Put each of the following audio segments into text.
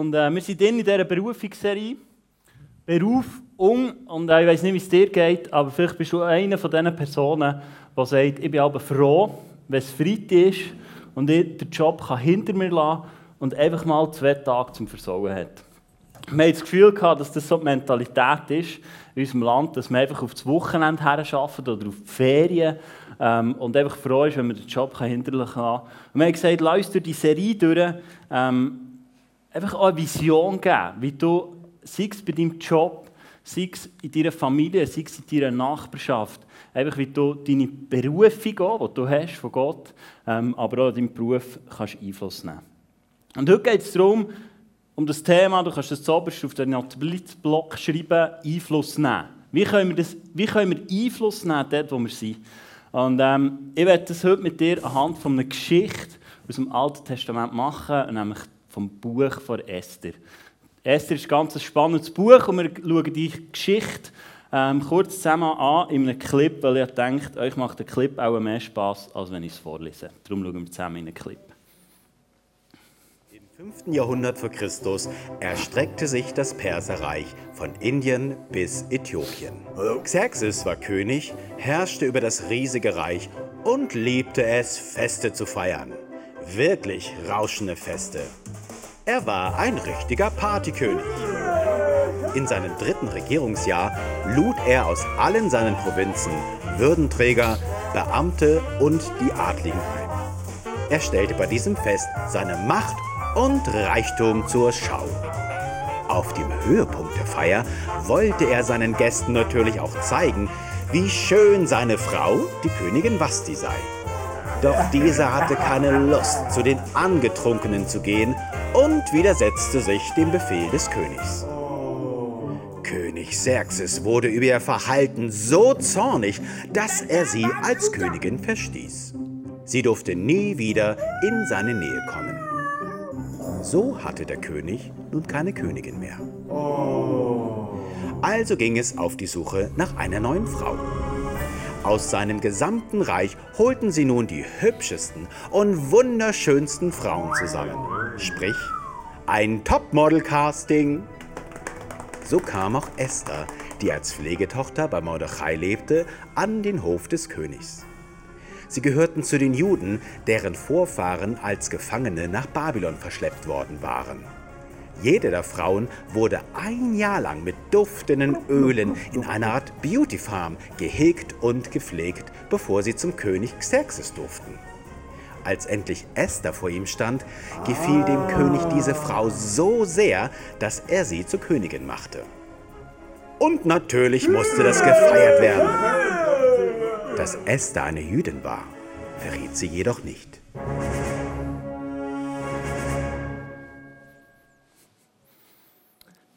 und äh, wir sind in dieser Berufungsserie. Berufung, und äh, ich weiß nicht, wie es dir geht, aber vielleicht bist du eine von diesen Personen, die sagt, ich bin aber froh, wenn es Freitag ist und ich den Job kann hinter mir lassen und einfach mal zwei Tage zum Versauen hat. Wir haben das Gefühl gehabt, dass das so die Mentalität ist in unserem Land, dass man einfach auf das Wochenende her arbeitet oder auf die Ferien ähm, und einfach froh ist, wenn man den Job hinterlassen kann. Und wir haben gesagt, lass uns durch die Serie durch ähm, einfach auch eine Vision geben, wie du, sei es bei deinem Job, sei es in deiner Familie, sei es in deiner Nachbarschaft, einfach wie du deine Berufung auch, die du hast von Gott, ähm, aber auch in deinem Beruf kannst Einfluss nehmen. Und heute geht es darum, um das Thema, du kannst das zuoberst auf den Notizblock schreiben, Einfluss nehmen. Wie können, wir das, wie können wir Einfluss nehmen dort, wo wir sind? Und ähm, ich werde das heute mit dir anhand von einer Geschichte aus dem Alten Testament machen, nämlich vom Buch von Esther. Esther ist ein ganz spannendes Buch und wir schauen die Geschichte ähm, kurz zusammen an in einem Clip, weil ich denke, euch macht der Clip auch mehr Spaß, als wenn ich es vorlese. Darum schauen wir zusammen in einen Clip. Im 5. Jahrhundert vor Christus erstreckte sich das Perserreich von Indien bis Äthiopien. Xerxes war König, herrschte über das riesige Reich und liebte es, Feste zu feiern. Wirklich rauschende Feste. Er war ein richtiger Partykönig. In seinem dritten Regierungsjahr lud er aus allen seinen Provinzen Würdenträger, Beamte und die Adligen ein. Er stellte bei diesem Fest seine Macht und Reichtum zur Schau. Auf dem Höhepunkt der Feier wollte er seinen Gästen natürlich auch zeigen, wie schön seine Frau, die Königin Vasti, sei. Doch diese hatte keine Lust, zu den Angetrunkenen zu gehen und widersetzte sich dem Befehl des Königs. König Xerxes wurde über ihr Verhalten so zornig, dass er sie als Königin verstieß. Sie durfte nie wieder in seine Nähe kommen. So hatte der König nun keine Königin mehr. Also ging es auf die Suche nach einer neuen Frau. Aus seinem gesamten Reich holten sie nun die hübschesten und wunderschönsten Frauen zusammen. Sprich, ein Topmodel-Casting. So kam auch Esther, die als Pflegetochter bei Mordechai lebte, an den Hof des Königs. Sie gehörten zu den Juden, deren Vorfahren als Gefangene nach Babylon verschleppt worden waren. Jede der Frauen wurde ein Jahr lang mit duftenden Ölen in einer Art Beauty Farm gehegt und gepflegt, bevor sie zum König Xerxes durften. Als endlich Esther vor ihm stand, gefiel dem König diese Frau so sehr, dass er sie zur Königin machte. Und natürlich musste das gefeiert werden. Dass Esther eine Jüdin war, verriet sie jedoch nicht.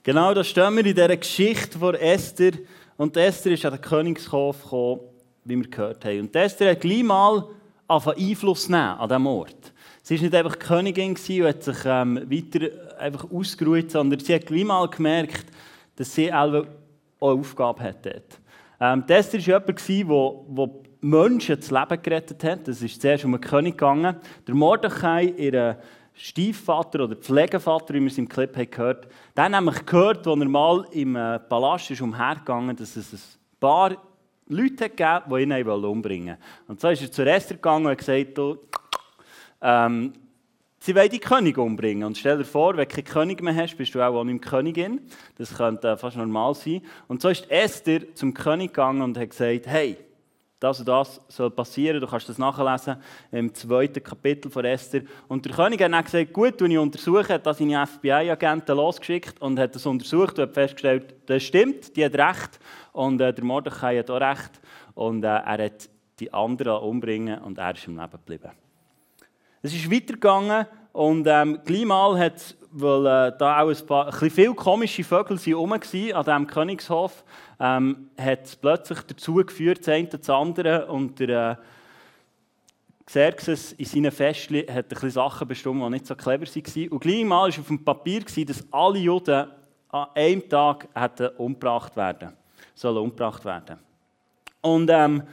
Genau, da stehen wir in dieser Geschichte von Esther. Und Esther ist an den Königshof gekommen, wie wir gehört haben. Und Esther hat gleich mal Einfluss nehmen an diesem Ort. Sie war nicht einfach Königin und hat sich ähm, weiter einfach ausgeruht, sondern sie hat gleich mal gemerkt, dass sie auch eine Aufgabe hat dort. Ähm, Esther war jemand, der Menschen das Leben gerettet hat. Das ist zuerst um einen König gegangen. Der Mordechai, ihr Stiefvater oder Pflegevater, wie wir es im Clip haben gehört, der hat nämlich gehört, als er mal im äh, Palast ist umhergegangen, dass es ein paar Leute gegeben die ihn umbringen wollten. Und so ist er zur Esther gegangen und hat gesagt, ähm, sie wollen die König umbringen. Und stell dir vor, wenn du keinen König mehr hast, bist du auch, auch nicht mehr Königin. Das könnte äh, fast normal sein. Und so ist Esther zum König gegangen und hat gesagt, hey, das und das soll passieren. Du kannst das nachlesen im zweiten Kapitel von Esther. Und der König hat dann gesagt, gut, ich untersuche, hat das seine FBI-Agenten losgeschickt und hat das untersucht und hat festgestellt, das stimmt, die hat recht. Und äh, der Mordechai hat auch recht. Und äh, er hat die anderen umbringen und er ist im Leben geblieben. Es ist weitergegangen und ähm, gleich mal hat weil äh, da auch ein paar, ein viele komische Vögel waren an diesem Königshof, ähm, hat es plötzlich dazu geführt, das eine das andere, und der äh, Xerxes in seinen Festen hat ein bisschen Sachen bestimmt, die nicht so clever waren. Und gleich mal war auf dem Papier, dass alle Juden an einem Tag hätten umgebracht werden sollen umgebracht werden. Und ähm,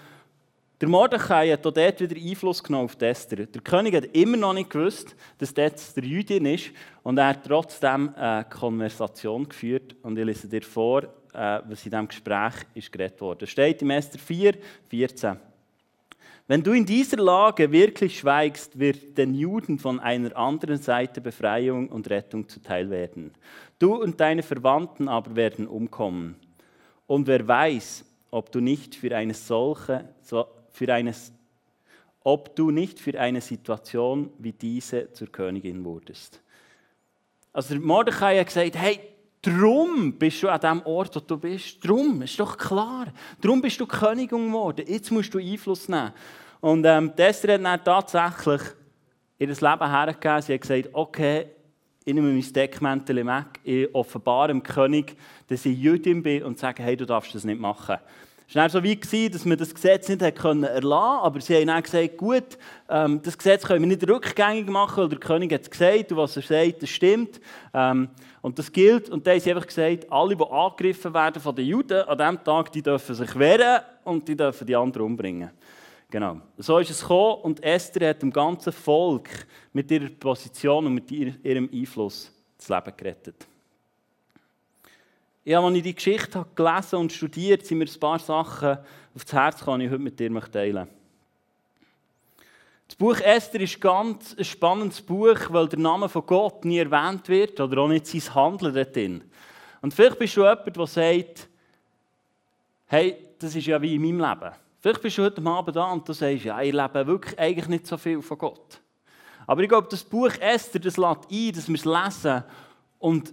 Der Mordechai hat auch dort wieder Einfluss genommen auf Esther. Der König hat immer noch nicht gewusst, dass das der Jüdin ist und er hat trotzdem eine Konversation geführt und ich lese dir vor, äh, was in diesem Gespräch ist geredet wurde. Es steht im Esther 4, 14. Wenn du in dieser Lage wirklich schweigst, wird den Juden von einer anderen Seite Befreiung und Rettung zuteil werden. Du und deine Verwandten aber werden umkommen. Und wer weiß, ob du nicht für eine solche, für eine, ob du nicht für eine Situation wie diese zur Königin wurdest. Also Mordechai hat gesagt, hey, Drum bist du an dem Ort, wo du bist. Drum, ist doch klar. Drum bist du Königin geworden. Jetzt musst du Einfluss nehmen. Und ähm, Esther hat dann tatsächlich ihr Leben hergegeben. Sie hat gesagt, okay, ich nehme mein Deckmäntel weg, ich offenbare dem König, dass ich Jüdin bin und sage, hey, du darfst das nicht machen. Es war so wie, dass man das Gesetz nicht erlassen konnte, aber sie haben dann gesagt, gut, ähm, das Gesetz können wir nicht rückgängig machen, weil der König hat es gesagt und was er sagt, das stimmt. Ähm, und das gilt. Und dann haben sie einfach gesagt, alle, die angegriffen werden von den Juden an diesem Tag, die dürfen sich wehren und die dürfen die anderen umbringen. Genau. So ist es gekommen und Esther hat dem ganzen Volk mit ihrer Position und mit ihrem Einfluss das Leben gerettet. Ja, als ich die Geschichte habe gelesen und studiert, sind mir ein paar Sachen auf das Herz gekommen, die ich heute mit dir teilen Das Buch Esther ist ganz ein spannendes Buch, weil der Name von Gott nie erwähnt wird oder auch nicht sein Handeln dort Und vielleicht bist du jemand, der sagt, hey, das ist ja wie in meinem Leben. Vielleicht bist du heute Abend da und du sagst, ja, ich lebe wirklich eigentlich nicht so viel von Gott. Aber ich glaube, das Buch Esther, das lädt ein, dass wir es lesen und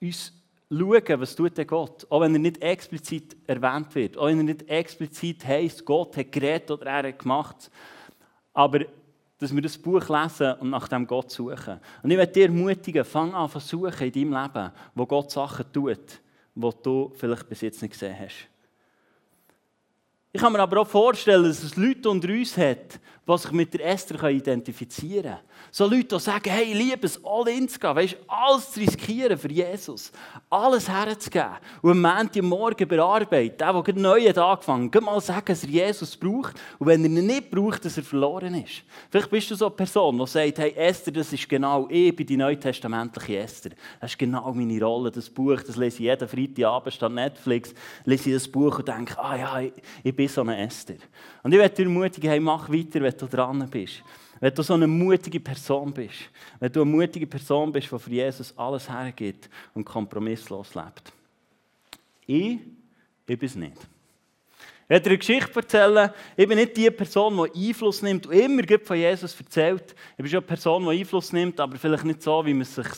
uns schauen, was tut der Gott, auch wenn er nicht explizit erwähnt wird, auch wenn er nicht explizit heisst, Gott hat geredet oder er hat gemacht, aber dass wir das Buch lesen und nach dem Gott suchen. Und ich möchte dir ermutigen, fang an zu suchen in deinem Leben, wo Gott Sachen tut, die du vielleicht bis jetzt nicht gesehen hast. Ich kann mir aber auch vorstellen, dass es Leute unter uns hat, die sich mit der Esther identifizieren können. So Leute, die sagen, hey, liebe es, all in zu gehen, weißt, alles zu riskieren für Jesus, alles herzugeben und am Morgen bearbeiten, der, der gerade neu hat angefangen hat, mal sagen, dass er Jesus braucht und wenn er ihn nicht braucht, dass er verloren ist. Vielleicht bist du so eine Person, die sagt, hey Esther, das ist genau, ich bin die neutestamentliche Esther. Das ist genau meine Rolle, das Buch, das lese ich jeden Freitagabend statt Netflix, lese ich das Buch und denke, ah ja, ich, ich bin so eine Esther. Und ich möchte dir ermutigen, hey, mach weiter, wenn du dran bist. Wenn du so eine mutige Person bist, wenn du eine mutige Person bist, die für Jesus alles hergibt und kompromisslos lebt. Ich, ich bin es nicht. Ich werde dir eine Geschichte erzählen. Ich bin nicht die Person, die Einfluss nimmt und immer von Jesus erzählt. Ich bin schon eine Person, die Einfluss nimmt, aber vielleicht nicht so, wie man es sich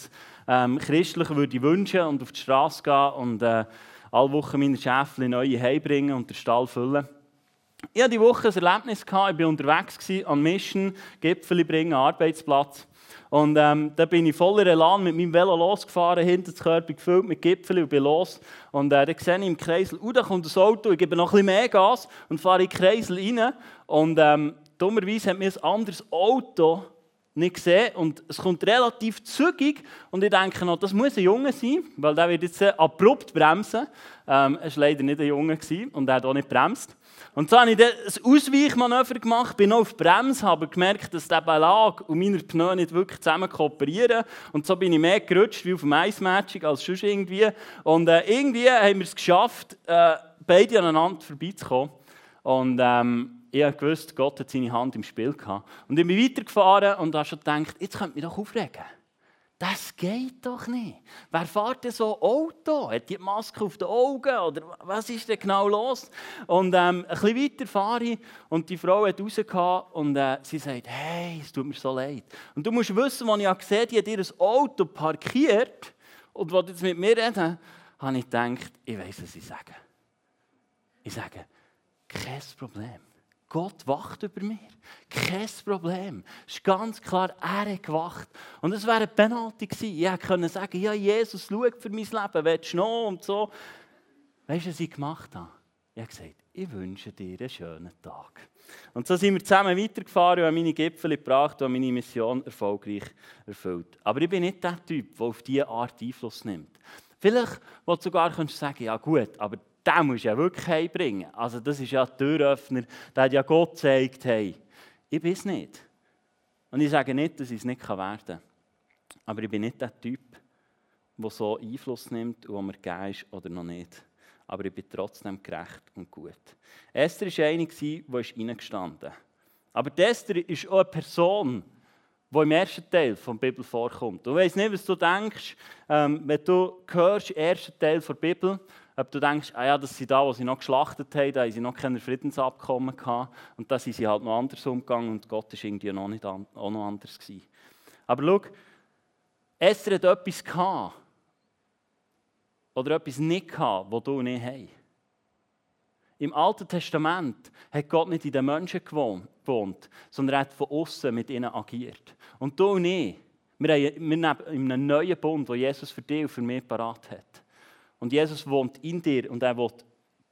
ähm, christlich würde wünschen und auf die Straße gehen und äh, alle Wochen meine Schäfchen neue heimbringen und den Stall füllen. Ich hatte diese Woche ein Erlebnis. Ich war unterwegs an Mission, Gipfel bringen, Arbeitsplatz. Und ähm, da bin ich voller Elan mit meinem Velo losgefahren, hinter das Körper gefüllt mit Gipfeln und bin los. Und äh, dann sehe ich im Kreisel, oh, da kommt ein Auto, ich gebe noch ein bisschen mehr Gas und fahre in den Kreisel rein. Und ähm, dummerweise hat mir ein anderes Auto nicht gesehen und es kommt relativ zügig und ich denke noch, das muss ein Junge sein, weil der wird jetzt abrupt bremsen. Ähm, es war leider nicht ein Junge und er hat auch nicht bremst. Und so habe ich ein Ausweichmanöver gemacht, bin auf die Bremse, habe gemerkt, dass der Belag und meine Pneu nicht wirklich zusammen kooperieren. Und so bin ich mehr gerutscht wie auf dem Eismatching als sonst irgendwie. Und äh, irgendwie haben wir es geschafft, äh, beide aneinander vorbeizukommen. Und ähm, ich wusste, Gott hat seine Hand im Spiel gehabt. Und ich bin weitergefahren und habe schon gedacht, jetzt könnte mich doch aufregen. Das geht doch nicht. Wer fährt denn so Auto? Hat die Maske auf den Augen? Oder was ist denn genau los? Und ähm, ein bisschen weiter fahre ich und die Frau hat rausgehauen und äh, sie sagt, hey, es tut mir so leid. Und du musst wissen, als ich gesehen habe, die hat ihr Auto parkiert und wollte jetzt mit mir reden, habe ich gedacht, ich weiß, was ich sage. Ich sage, kein Problem. Gott wacht über mir. Kein Problem. Es ist ganz klar, er hat gewacht. Und es wäre eine Penalty gewesen. Ich hätte sagen ja, Jesus schaut für mein Leben, willst du noch und so. Weißt du, was ich gemacht habe? Ich habe gesagt, ich wünsche dir einen schönen Tag. Und so sind wir zusammen weitergefahren und haben meine Gipfel gebracht und meine Mission erfolgreich erfüllt. Aber ich bin nicht der Typ, der auf diese Art Einfluss nimmt. Vielleicht, wo du sogar sagen ja gut, aber den musst du ja wirklich heimbringen. Also das ist ja der Türöffner, der hat ja Gott gezeigt, hey, ich bin es nicht. Und ich sage nicht, dass ich es nicht werden kann. Aber ich bin nicht der Typ, der so Einfluss nimmt und mir gegeben ist oder noch nicht. Aber ich bin trotzdem gerecht und gut. Esther war eine, die reingestanden ist. Aber Esther ist auch eine Person, die im ersten Teil der Bibel vorkommt. Du weißt nicht, was du denkst, ähm, wenn du hörst, ersten Teil der Bibel, ob du denkst, ah ja, das sind da, wo sie noch geschlachtet haben, da haben sie noch keine Friedensabkommen gehabt und da sind sie halt noch anders umgegangen und Gott war irgendwie noch nicht an, auch noch anders gewesen. Aber schau, Esther hat etwas gehabt, oder etwas nicht gehabt, was du nicht hast. Im Alten Testament hat Gott nicht in den Menschen gewohnt, sondern er hat von außen mit ihnen agiert. Und du und ich, wir leben in einem neuen Bund, den Jesus für dich und für mich parat hat. Und Jesus wohnt in dir und er will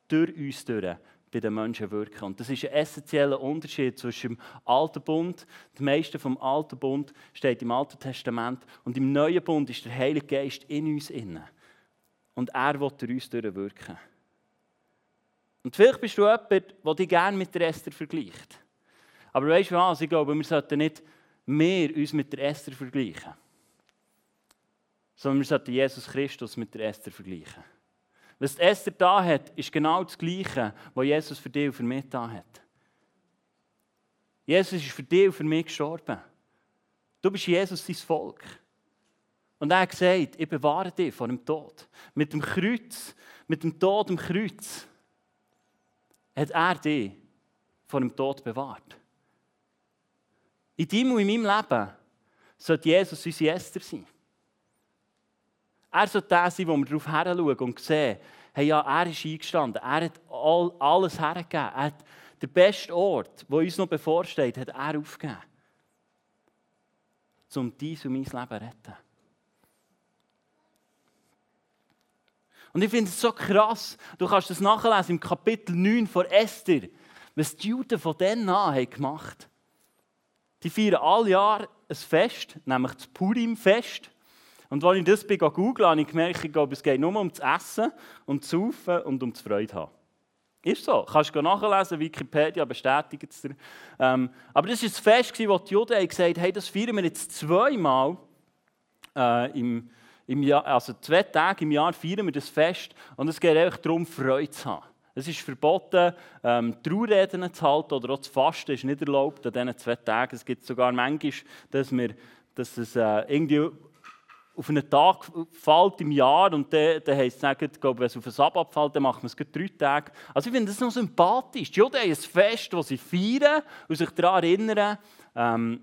durch uns durch bei den Menschen wirken. Und das ist ein essentieller Unterschied zwischen dem Alten Bund, das meiste vom Alten Bund steht im Alten Testament, und im Neuen Bund ist der Heilige Geist in uns inne und er will durch uns durchwirken. Und vielleicht bist du jemand, der dich gerne mit der Esther vergleicht. Aber weißt du was? Ich glaube, wir sollten nicht mehr uns mit der Esther vergleichen. Sondern wir sollten Jesus Christus mit der Esther vergleichen. Was die Esther da hat, ist genau das Gleiche, was Jesus für dich und für mich da hat. Jesus ist für dich und für mich gestorben. Du bist Jesus sein Volk. Und er hat gesagt, ich bewahre dich vor dem Tod. Mit dem Kreuz, mit dem Tod am Kreuz, hat er dich vor dem Tod bewahrt. In deinem und in meinem Leben sollte Jesus unsere Esther sein. Er sollte der sein, wo wir darauf heranschauen und sehen, hey, ja, er ist eingestanden, er hat all, alles hergegeben. Er hat den besten Ort, der uns noch bevorsteht, hat er aufgegeben. Um dein und mein Leben zu retten. Und ich finde es so krass, du kannst das nachlesen im Kapitel 9 von Esther, was die Juden von dann an haben gemacht Die feiern alle Jahr ein Fest, nämlich das Purim-Fest. Und als ich das google, habe ich gemerkt, ich glaube, es geht nur um das Essen, um das Saufen und um das Freude haben. Ist so. Kannst du nachlesen, Wikipedia bestätigt es dir. Ähm, aber das war das Fest, wo die Juden gesagt haben, hey, das feiern wir jetzt zweimal äh, im im Jahr, also zwei Tage im Jahr feiern wir das Fest und es geht einfach darum, Freude zu haben. Es ist verboten, ähm, Traureden zu halten oder auch zu fasten ist nicht erlaubt an diesen zwei Tagen. Es gibt sogar manchmal, dass, wir, dass es äh, irgendwie auf einen Tag fällt im Jahr und dann, dann heisst es, ich glaube, wenn es auf einen Sabbat fällt, dann machen wir es drei Tage. Also ich finde das noch sympathisch. Die Juden haben ein Fest, das sie feiern und sich daran erinnern, ähm,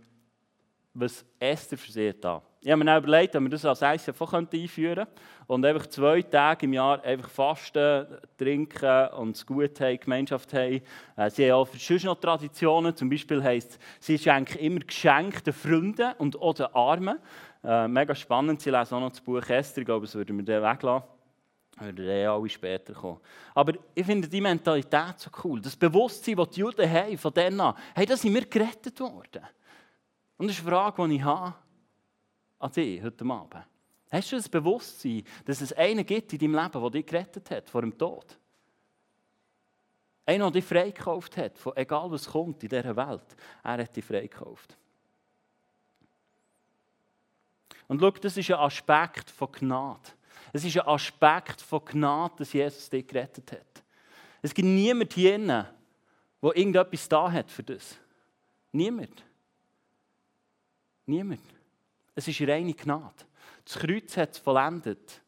was Esther für sie hat. Ich habe mir überlegt, ob wir das als ICF einführen könnten und einfach zwei Tage im Jahr einfach fasten, trinken und es gut haben, Gemeinschaft haben. Äh, sie haben auch sonst noch Traditionen. Zum Beispiel heisst es, sie schenken immer Geschenke den Freunden und auch den Armen. Äh, mega spannend. Sie lesen auch noch das Buch Esther. Ich glaube, das würden wir dann weglassen. Würden dann alle später kommen. Aber ich finde die Mentalität so cool. Das Bewusstsein, das die Juden haben, von denen an, hey, da sind wir gerettet worden. Und das ist eine Frage, die ich habe an dich heute Abend? Hast du das Bewusstsein, dass es einen gibt in deinem Leben, der dich gerettet hat vor dem Tod? Einer, der dich freigekauft hat, von egal was kommt in dieser Welt. Er hat dich freigekauft. Und schau, das ist ein Aspekt von Gnade. Es ist ein Aspekt von Gnade, dass Jesus dich gerettet hat. Es gibt niemanden hier, der irgendetwas da hat für das. Niemand. Niemand. Es ist reine Gnade. Das Kreuz hat es vollendet,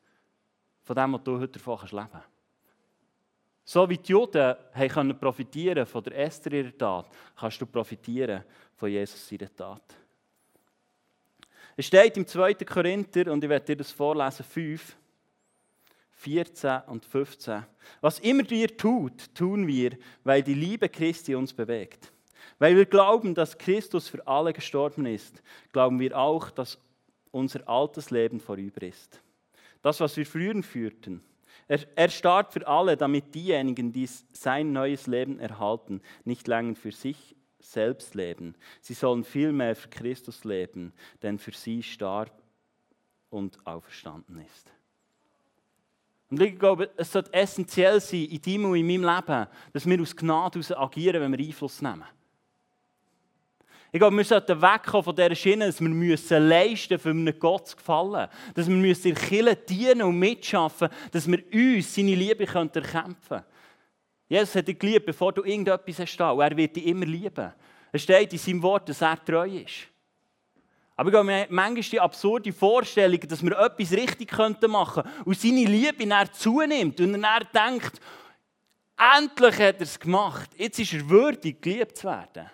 von dem, was du heute davon leben kannst. So wie die Juden haben profitieren von der Esther ihrer Tat, kannst du profitieren von Jesus ihrer Tat. Es steht im 2. Korinther, und ich werde dir das vorlesen, 5, 14 und 15. Was immer wir tut, tun wir, weil die Liebe Christi uns bewegt. Weil wir glauben, dass Christus für alle gestorben ist, glauben wir auch, dass unser altes Leben vorüber ist. Das, was wir früher führten. Er, er starb für alle, damit diejenigen, die sein neues Leben erhalten, nicht länger für sich selbst leben. Sie sollen vielmehr für Christus leben, denn für sie starb und auferstanden ist. Und ich glaube, es sollte essentiell sein in deinem und in meinem Leben, dass wir aus Gnade agieren, wenn wir Einfluss nehmen. Ich glaube, wir sollten wegkommen von dieser Schiene, dass wir müssen leisten für einen Gott zu gefallen. Dass wir müssen in Kirche dienen und mitschaffen, dass wir uns seine Liebe erkämpfen können. Jesus hat dich geliebt, bevor du irgendetwas hast. Und er wird dich immer lieben. Es steht in seinem Wort, dass er treu ist. Aber ich glaube, manchmal die absurde Vorstellung, dass wir etwas richtig machen könnten und seine Liebe nach zunimmt und er denkt, endlich hat er es gemacht, jetzt ist er würdig, geliebt zu werden.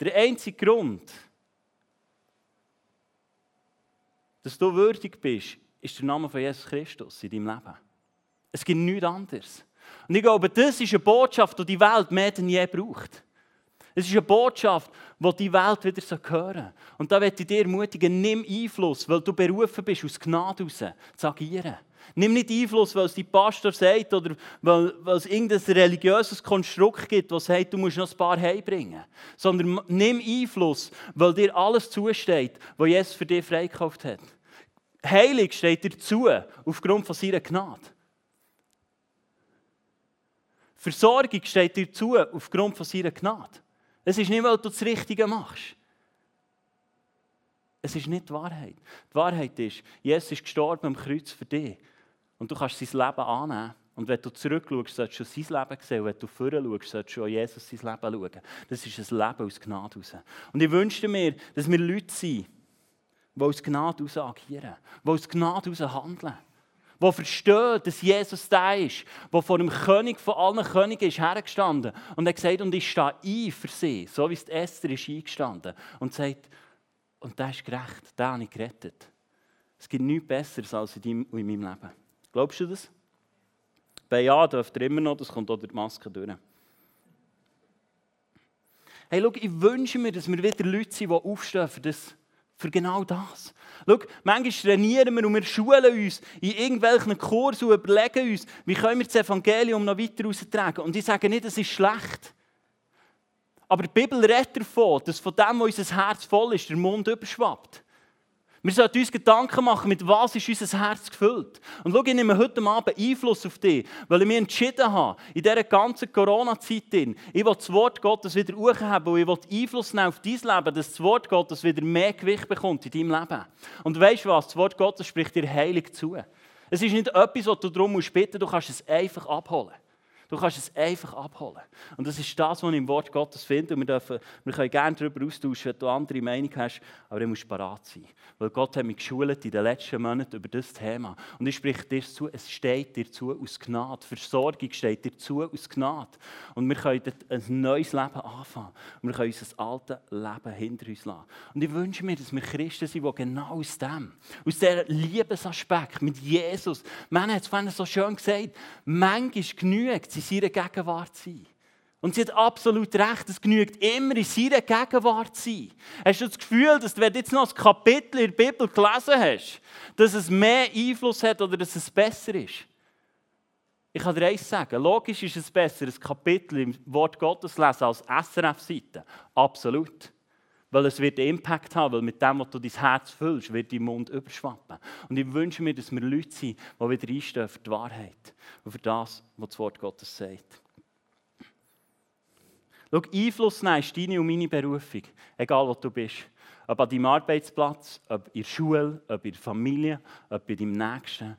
Der einzige Grund, dass du würdig bist, ist der Name von Jesus Christus in deinem Leben. Es gibt nichts anderes. Und ich glaube, das ist eine Botschaft, die die Welt mehr denn je braucht. Es ist eine Botschaft, die die Welt wieder hören soll. Und da möchte ich dir ermutigen, nimm Einfluss, weil du berufen bist, aus Gnade heraus zu agieren. Nimm nicht Einfluss, weil es die Pastor sagt oder weil, weil es irgendein religiöses Konstrukt gibt, das sagt, du musst noch ein paar heimbringen. Sondern nimm Einfluss, weil dir alles zusteht, was Jesus für dich freikauft hat. Heilig steht dir zu, aufgrund von seiner Gnade. Versorgung steht dir zu, aufgrund von seiner Gnade. Es ist nicht, weil du das Richtige machst. Es ist nicht die Wahrheit. Die Wahrheit ist, Jesus ist gestorben am Kreuz für dich. Und du kannst sein Leben annehmen. Und wenn du zurückschaust, solltest du sein Leben sehen. Und wenn du vorher schaust, solltest du an Jesus sein Leben schauen. Das ist ein Leben aus Gnade heraus. Und ich wünschte mir, dass wir Leute sind, die aus Gnade heraus agieren. Die aus Gnade heraus handeln. Die verstehen, dass Jesus da ist. Der vor dem König von allen Königen ist hergestanden. Und hat gesagt, und ich stehe ein für sie. So wie es Esther ist eingestanden. Und sagt, und der ist gerecht. Der habe ich gerettet. Es gibt nichts Besseres als in, deinem, in meinem Leben. Glaubst du das? Bei Ja dürft ihr immer noch, das kommt auch durch die Maske durch. Hey, schau, ich wünsche mir, dass wir wieder Leute sind, die aufstehen für, das, für genau das. Schau, manchmal trainieren wir und wir schulen uns in irgendwelchen Kursen und überlegen uns, wie können wir das Evangelium noch weiter austragen. Und ich sage nicht, das ist schlecht. Aber die Bibel redet davon, dass von dem, was unser Herz voll ist, der Mund überschwappt. Wir sollten uns Gedanken machen, mit was ist unser Herz gefüllt. Und schau, ich nehme heute Abend Einfluss auf dich, weil ich mich entschieden habe, in dieser ganzen Corona-Zeit, ich will das Wort Gottes wieder hochheben und ich will Einfluss nehmen auf dein Leben, dass das Wort Gottes wieder mehr Gewicht bekommt in deinem Leben. Und weißt du was? Das Wort Gottes spricht dir heilig zu. Es ist nicht etwas, was du darum musst bitten, du kannst es einfach abholen. Du kannst es einfach abholen. Und das ist das, was ich im Wort Gottes finde. Und wir, dürfen, wir können gerne darüber austauschen, wenn du andere Meinung hast, aber du musst parat sein. Weil Gott hat mich geschult in den letzten Monaten über das Thema. Und ich spreche dir zu, es steht dir zu aus Gnade. Versorgung steht dir zu aus Gnade. Und wir können ein neues Leben anfangen. Und wir können unser altes Leben hinter uns lassen. Und ich wünsche mir, dass wir Christen sind, die genau aus dem, aus diesem Liebesaspekt mit Jesus, man hat es vorhin so schön gesagt, manchmal genügt in seiner Gegenwart sein. Und sie hat absolut recht, es genügt immer in seiner Gegenwart sein. Hast du das Gefühl, dass wenn du jetzt noch ein Kapitel in der Bibel gelesen hast, dass es mehr Einfluss hat oder dass es besser ist? Ich kann dir eins sagen, logisch ist es besser, ein Kapitel im Wort Gottes lesen als SRF-Seite. Absolut. Weil es wird einen Impact haben, weil mit dem, was du dein Herz füllst, wird dein Mund überschwappen. Und ich wünsche mir, dass wir Leute sind, die wieder einstehen für die Wahrheit und für das, was das Wort Gottes sagt. Schau, Einfluss nehmen ist deine und meine Berufung, egal wo du bist. Ob an deinem Arbeitsplatz, ob in der Schule, ob in der Familie, ob bei deinem Nächsten.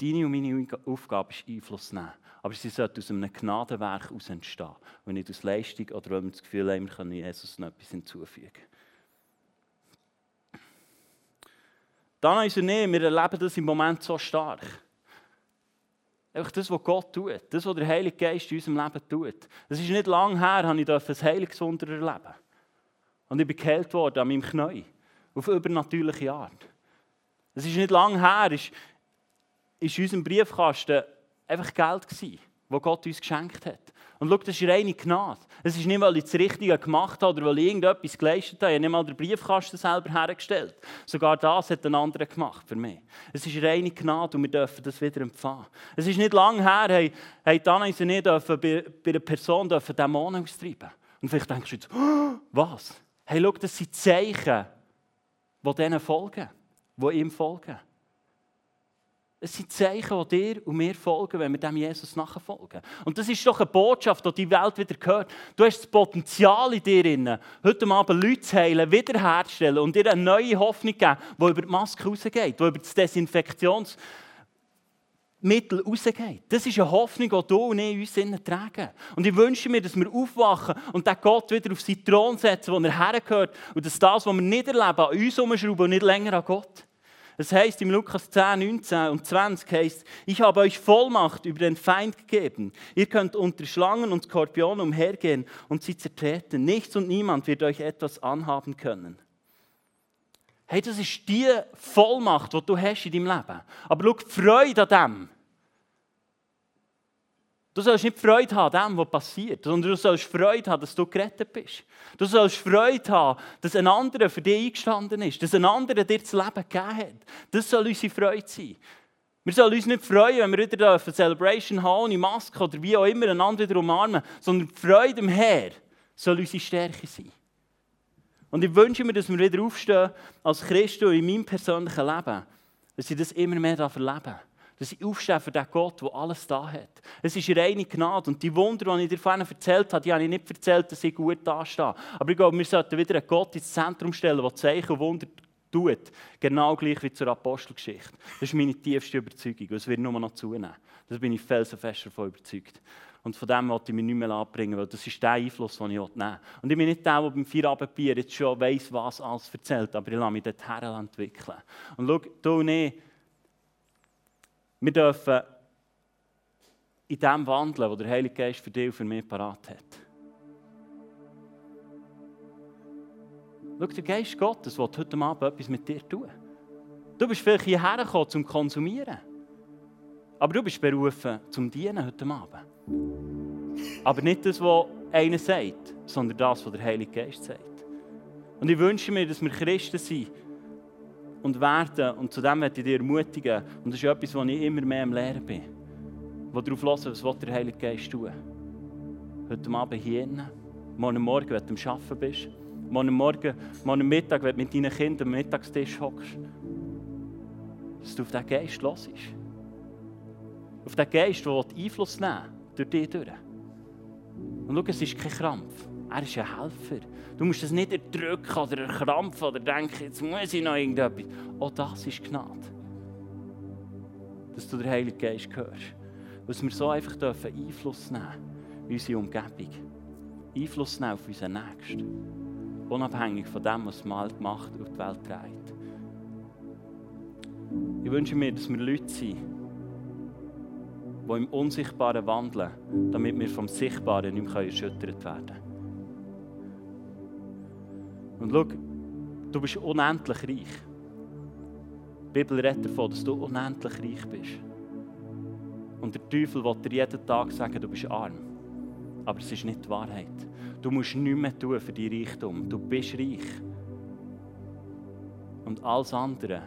Deine und meine Aufgabe ist Einfluss nehmen. Aber sie sollte aus einem Gnadenwerk heraus entstehen und nicht aus Leistung oder weil wir das Gefühl haben, wir können Jesus noch etwas hinzufügen. Dann ist er nicht, wir erleben das im Moment so stark. Einfach das, was Gott tut, das, was der Heilige Geist in unserem Leben tut. Es ist nicht lange her, habe ich ein Heilungswunder erleben. Und ich bin geheilt worden an meinem Knie. Auf übernatürliche Art. Es ist nicht lange her, ist, ist in unserem Briefkasten einfach Geld gewesen, das Gott uns geschenkt hat. Und schau, das ist reine Gnade. Es ist nicht, weil ich das Richtige gemacht habe oder weil ich irgendetwas geleistet habe. Ich habe nicht mal den Briefkasten selber hergestellt. Sogar das hat ein anderer gemacht für mich. Es ist reine Gnade und wir dürfen das wieder empfangen. Es ist nicht lange her, hey, hey Dana und ich dürfen bei, bei einer Person dürfen Dämonen austreiben. Und vielleicht denkst du jetzt, oh, was? Hey, schau, das sind Zeichen, die denen folgen, die ihm folgen. Es sind Zeichen, die dir und mir folgen, wenn wir dem Jesus nachfolgen. Und das ist doch eine Botschaft, die die Welt wieder gehört. Du hast das Potenzial in dir, heute Abend Leute zu heilen, wiederherzustellen und dir eine neue Hoffnung geben, die über die Maske rausgeht, die über das Desinfektionsmittel rausgeht. Das ist eine Hoffnung, die du und ich uns innen tragen. Und ich wünsche mir, dass wir aufwachen und den Gott wieder auf seinen Thron setzen, wo er hergehört und dass das, was wir nicht erleben, an uns umschrauben und nicht länger an Gott. Es heißt im Lukas 10, 19 und 20 heißt, ich habe euch Vollmacht über den Feind gegeben. Ihr könnt unter Schlangen und Skorpionen umhergehen und sie zertreten. Nichts und niemand wird euch etwas anhaben können. Hey, das ist die Vollmacht, die du hast in deinem Leben. Aber schau, Freude an dem Du sollst nicht Freude haben an dem, was passiert, sondern du sollst Freude haben, dass du gerettet bist. Du sollst Freude haben, dass ein anderer für dich eingestanden ist, dass ein anderer dir das Leben gegeben hat. Das soll unsere Freude sein. Wir sollen uns nicht freuen, wenn wir wieder eine Celebration haben, ohne Maske oder wie auch immer, einander wieder umarmen, sondern die Freude im Herr soll unsere Stärke sein. Und ich wünsche mir, dass wir wieder aufstehen als Christen in meinem persönlichen Leben, dass ich das immer mehr erleben darf dass ich aufstehe für den Gott, der alles da hat. Es ist reine Gnade. Und die Wunder, die ich dir vorhin erzählt habe, die habe ich nicht erzählt, dass ich gut dastehe. Aber ich glaube, wir sollten wieder einen Gott ins Zentrum stellen, der Zeichen und Wunder tut. Genau gleich wie zur Apostelgeschichte. Das ist meine tiefste Überzeugung. Und es wird nur noch zunehmen. Da bin ich felsenfest davon überzeugt. Und von dem wollte ich mich nicht mehr abbringen, weil das ist der Einfluss, den ich nehmen will. Und ich bin nicht der, der beim Feierabendbier jetzt schon weiss, was alles erzählt, aber ich lasse mich dorthin entwickeln. Und schau, du und ich, wir dürfen in dem wandeln, was der Heilige Geist für dich und für mich parat hat. Schau, der Geist Gottes will heute Abend etwas mit dir tun. Du bist vielleicht hierher gekommen, zum Konsumieren. Aber du bist berufen, zum Dienen heute Abend. Aber nicht das, was einer sagt, sondern das, was der Heilige Geist sagt. Und ich wünsche mir, dass wir Christen sind, und werden. Und zu dem möchte ich dich ermutigen. Und das ist etwas, was ich immer mehr am Lehren bin. Wo darauf hören, was der Heilige Geist tun Heute Abend hier Morgen Morgen, wenn du am Arbeiten bist. Morgen Morgen, morgen Mittag, wenn du mit deinen Kindern am Mittagstisch hockst. Dass du auf diesen Geist hörst. Auf den Geist, der Einfluss nehmen durch dich durch. Und schau, es ist kein Krampf. Er ist ein Helfer. Du musst es nicht erdrücken oder erkrampfen oder denken, jetzt muss ich noch irgendetwas. Auch das ist Gnade. Dass du den Heiligen Geist hörst. Dass wir so einfach dürfen Einfluss nehmen in unsere Umgebung. Einfluss nehmen auf unseren Nächsten. Unabhängig von dem, was mal gemacht und die Welt trägt. Ich wünsche mir, dass wir Leute sind, die im Unsichtbaren wandeln, damit wir vom Sichtbaren nicht mehr erschüttert werden können. Und schau, du bist unendlich reich. Die Bibel redet davon, dass du unendlich reich bist. Und der Teufel will dir jeden Tag sagen, du bist arm. Aber es ist nicht die Wahrheit. Du musst nichts mehr tun für dein Reichtum. Du bist reich. Und alles andere,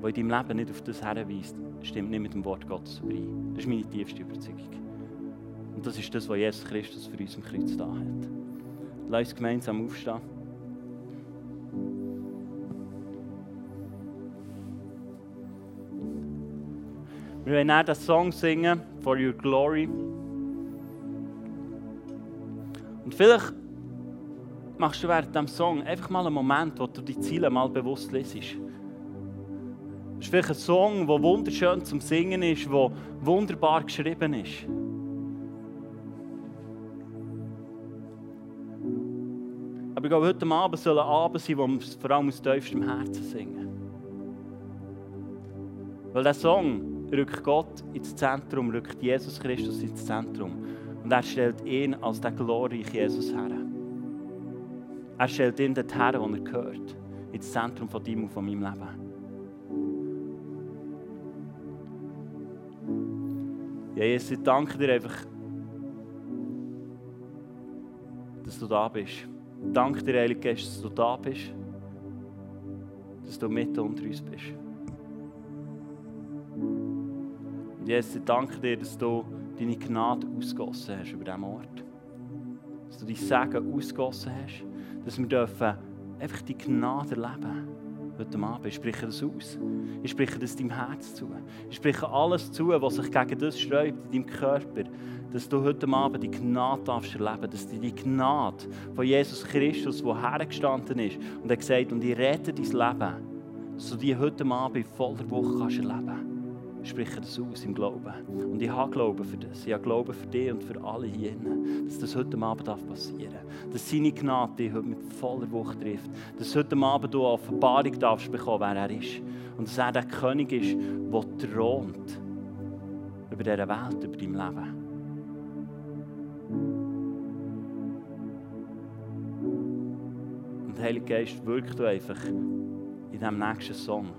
was in deinem Leben nicht auf das herweist, stimmt nicht mit dem Wort Gottes überein. Das ist meine tiefste Überzeugung. Und das ist das, was Jesus Christus für uns im Kreuz da hat. Lass uns gemeinsam aufstehen. Wir werden auch den Song singen, For Your Glory. Und vielleicht machst du während diesem Song einfach mal einen Moment, wo du die Ziele mal bewusst lesest. Es ist vielleicht ein Song, der wunderschön zum Singen ist, der wunderbar geschrieben ist. Aber glaube, heute Abend soll ein Abend sein, wo wir vor allem aus tiefstem Herzen singen. Weil der Song rückt Gott ins Zentrum, rückt Jesus Christus ins Zentrum. Und er stellt ihn als den glorreichen Jesus her. Er stellt ihn dort her, wo er gehört. Ins Zentrum von deinem und von meinem Leben. Ja, Jesus, ich danke dir einfach, dass du da bist. Danke dir, Heilige Geist, dass du da bist. Dass du mitten unter uns bist. Und Jesus, ich danke dir, dass du deine Gnade ausgossen hast über diesem Ort. Dass du dein Segen ausgossen hast. Dass wir dürfen einfach die Gnade erleben heute Abend. Ich spreche das aus. Ich spreche das deinem Herz zu. Ich spreche alles zu, was sich gegen das sträubt in deinem Körper. Dass du heute Abend die Gnade darfst erleben dass du die Gnade von Jesus Christus, der hergestanden ist und er gesagt und ich rette dein Leben, du die heute Abend voller Woche kannst erleben spreche das aus im Glauben. Und ich habe Glauben für das. Ich habe Glauben für dich und für alle hier dass das heute Abend passieren darf. Dass seine Gnade dich heute mit voller Wucht trifft. Dass heute Abend du eine Offenbarung darfst bekommen, wer er ist. Und dass er der König ist, der thront über dieser Welt, über dein Leben. Heilige Geist wirkt einfach in diesem nächsten Song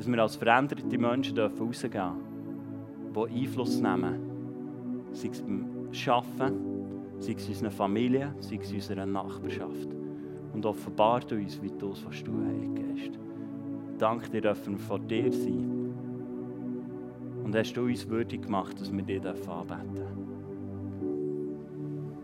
dass wir als veränderte Menschen rausgehen dürfen, die Einfluss nehmen, sei es beim Arbeiten, sei es in unserer Familie, sei es in unserer Nachbarschaft. Und offenbart uns, wie du es fast du, Heilige Geist. Dank dir dürfen wir vor dir sein. Und hast du uns würdig gemacht, dass wir dir anbeten dürfen.